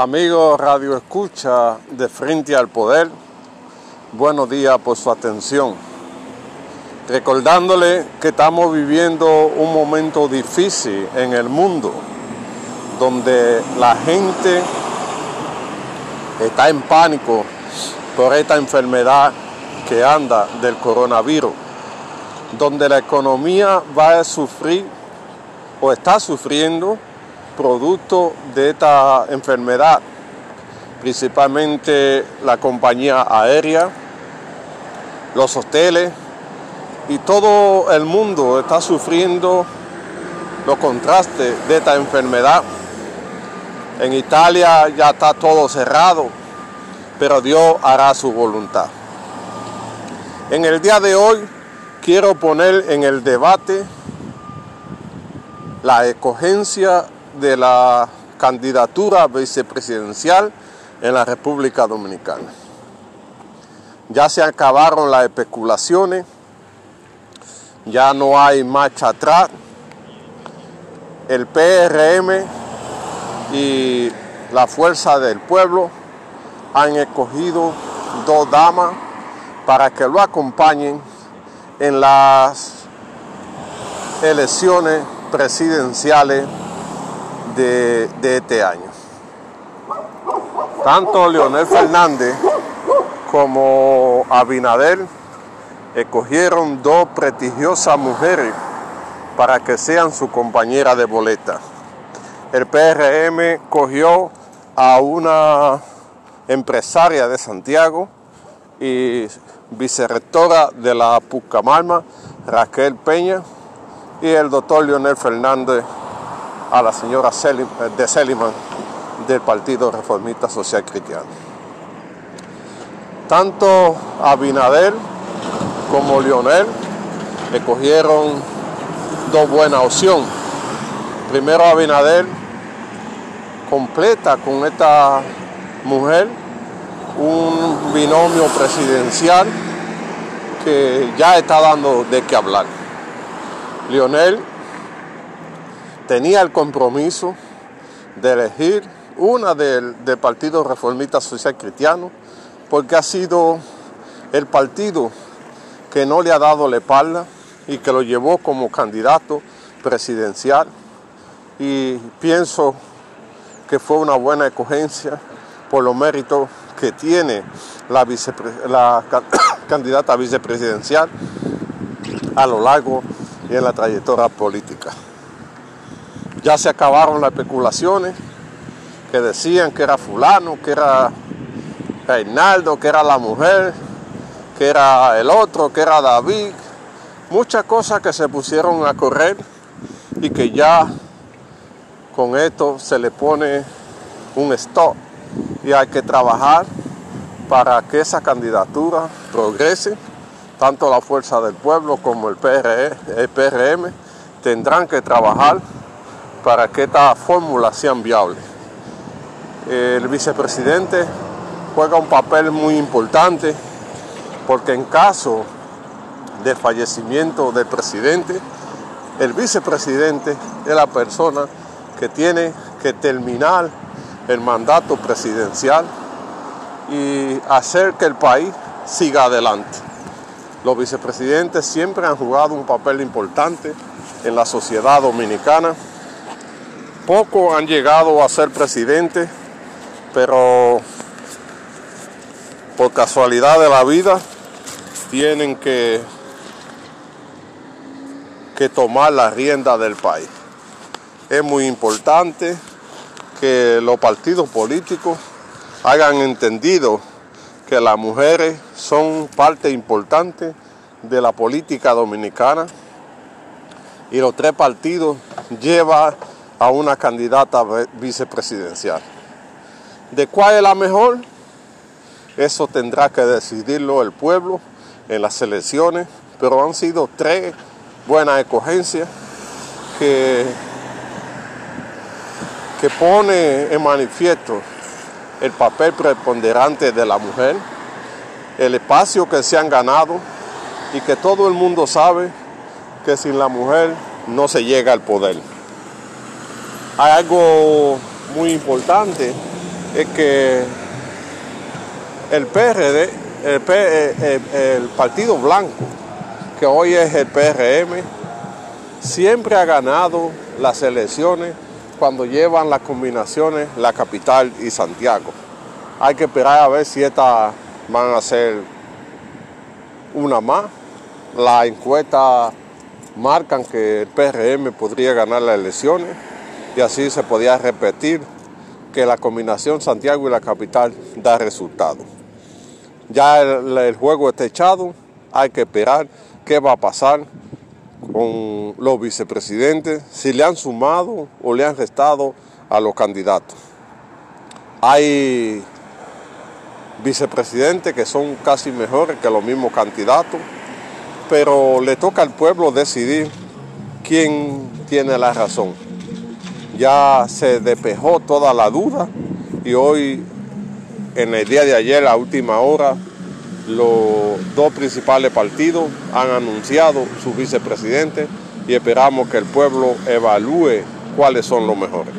Amigos Radio Escucha de Frente al Poder, buenos días por su atención. Recordándole que estamos viviendo un momento difícil en el mundo, donde la gente está en pánico por esta enfermedad que anda del coronavirus, donde la economía va a sufrir o está sufriendo producto de esta enfermedad, principalmente la compañía aérea, los hoteles y todo el mundo está sufriendo los contrastes de esta enfermedad. En Italia ya está todo cerrado, pero Dios hará su voluntad. En el día de hoy quiero poner en el debate la escogencia de la candidatura vicepresidencial en la República Dominicana. Ya se acabaron las especulaciones, ya no hay marcha atrás. El PRM y la Fuerza del Pueblo han escogido dos damas para que lo acompañen en las elecciones presidenciales de, este año. Tanto Leonel Fernández como Abinader escogieron dos prestigiosas mujeres para que sean su compañera de boleta. El PRM cogió a una empresaria de Santiago y vicerrectora de la Pucamalma, Raquel Peña, y el doctor Leonel Fernández a la señora de Seliman del Partido Reformista Social Cristiano. Tanto Abinader como Lionel escogieron dos buenas opciones. Primero Abinader completa con esta mujer un binomio presidencial que ya está dando de qué hablar. Lionel tenía el compromiso de elegir una del, Partido Reformista Social Cristiano, porque ha sido el partido que no le ha dado la espalda y que lo llevó como candidato presidencial. Y pienso que fue una buena escogencia por los méritos que tiene la, la candidata vicepresidencial a lo largo y en la trayectoria política. Ya se acabaron las especulaciones que decían que era fulano, que era Reinaldo, que era la mujer, que era el otro, que era David. Muchas cosas que se pusieron a correr y que ya con esto se le pone un stop y hay que trabajar para que esa candidatura progrese. Tanto la Fuerza del Pueblo como el, PRE, el PRM tendrán que trabajar para que esta fórmula sea viable. El vicepresidente juega un papel muy importante porque en caso de fallecimiento del presidente, el vicepresidente es la persona que tiene que terminar el mandato presidencial y hacer que el país siga adelante. Los vicepresidentes siempre han jugado un papel importante en la sociedad dominicana Pocos han llegado a ser presidente, pero por casualidad de la vida tienen que, que tomar la rienda del país. Es muy importante que los partidos políticos hayan entendido que las mujeres son parte importante de la política dominicana y los tres partidos llevan a una candidata vicepresidencial. ¿De cuál es la mejor? Eso tendrá que decidirlo el pueblo en las elecciones, pero han sido tres buenas escogencias que, que pone en manifiesto el papel preponderante de la mujer, el espacio que se han ganado y que todo el mundo sabe que sin la mujer no se llega al poder hay algo muy importante es que el PRD, el, el Partido Blanco, que hoy es el PRM, siempre ha ganado las elecciones cuando llevan las combinaciones la capital y Santiago. Hay que esperar a ver si estas van a ser una más. Las encuestas marcan que el PRM podría ganar las elecciones y así se podía repetir que la combinación Santiago y la capital da resultado. Ya el, el juego está echado, hay que esperar qué va a pasar con los vicepresidentes, si le han sumado o le han restado a los candidatos. Hay vicepresidentes que son casi mejores que los mismos candidatos, pero le toca al pueblo decidir quién tiene la razón. Ya se despejó toda la duda y hoy, en el día de ayer, a última hora, los dos principales partidos han anunciado su vicepresidente y esperamos que el pueblo evalúe cuáles son los mejores.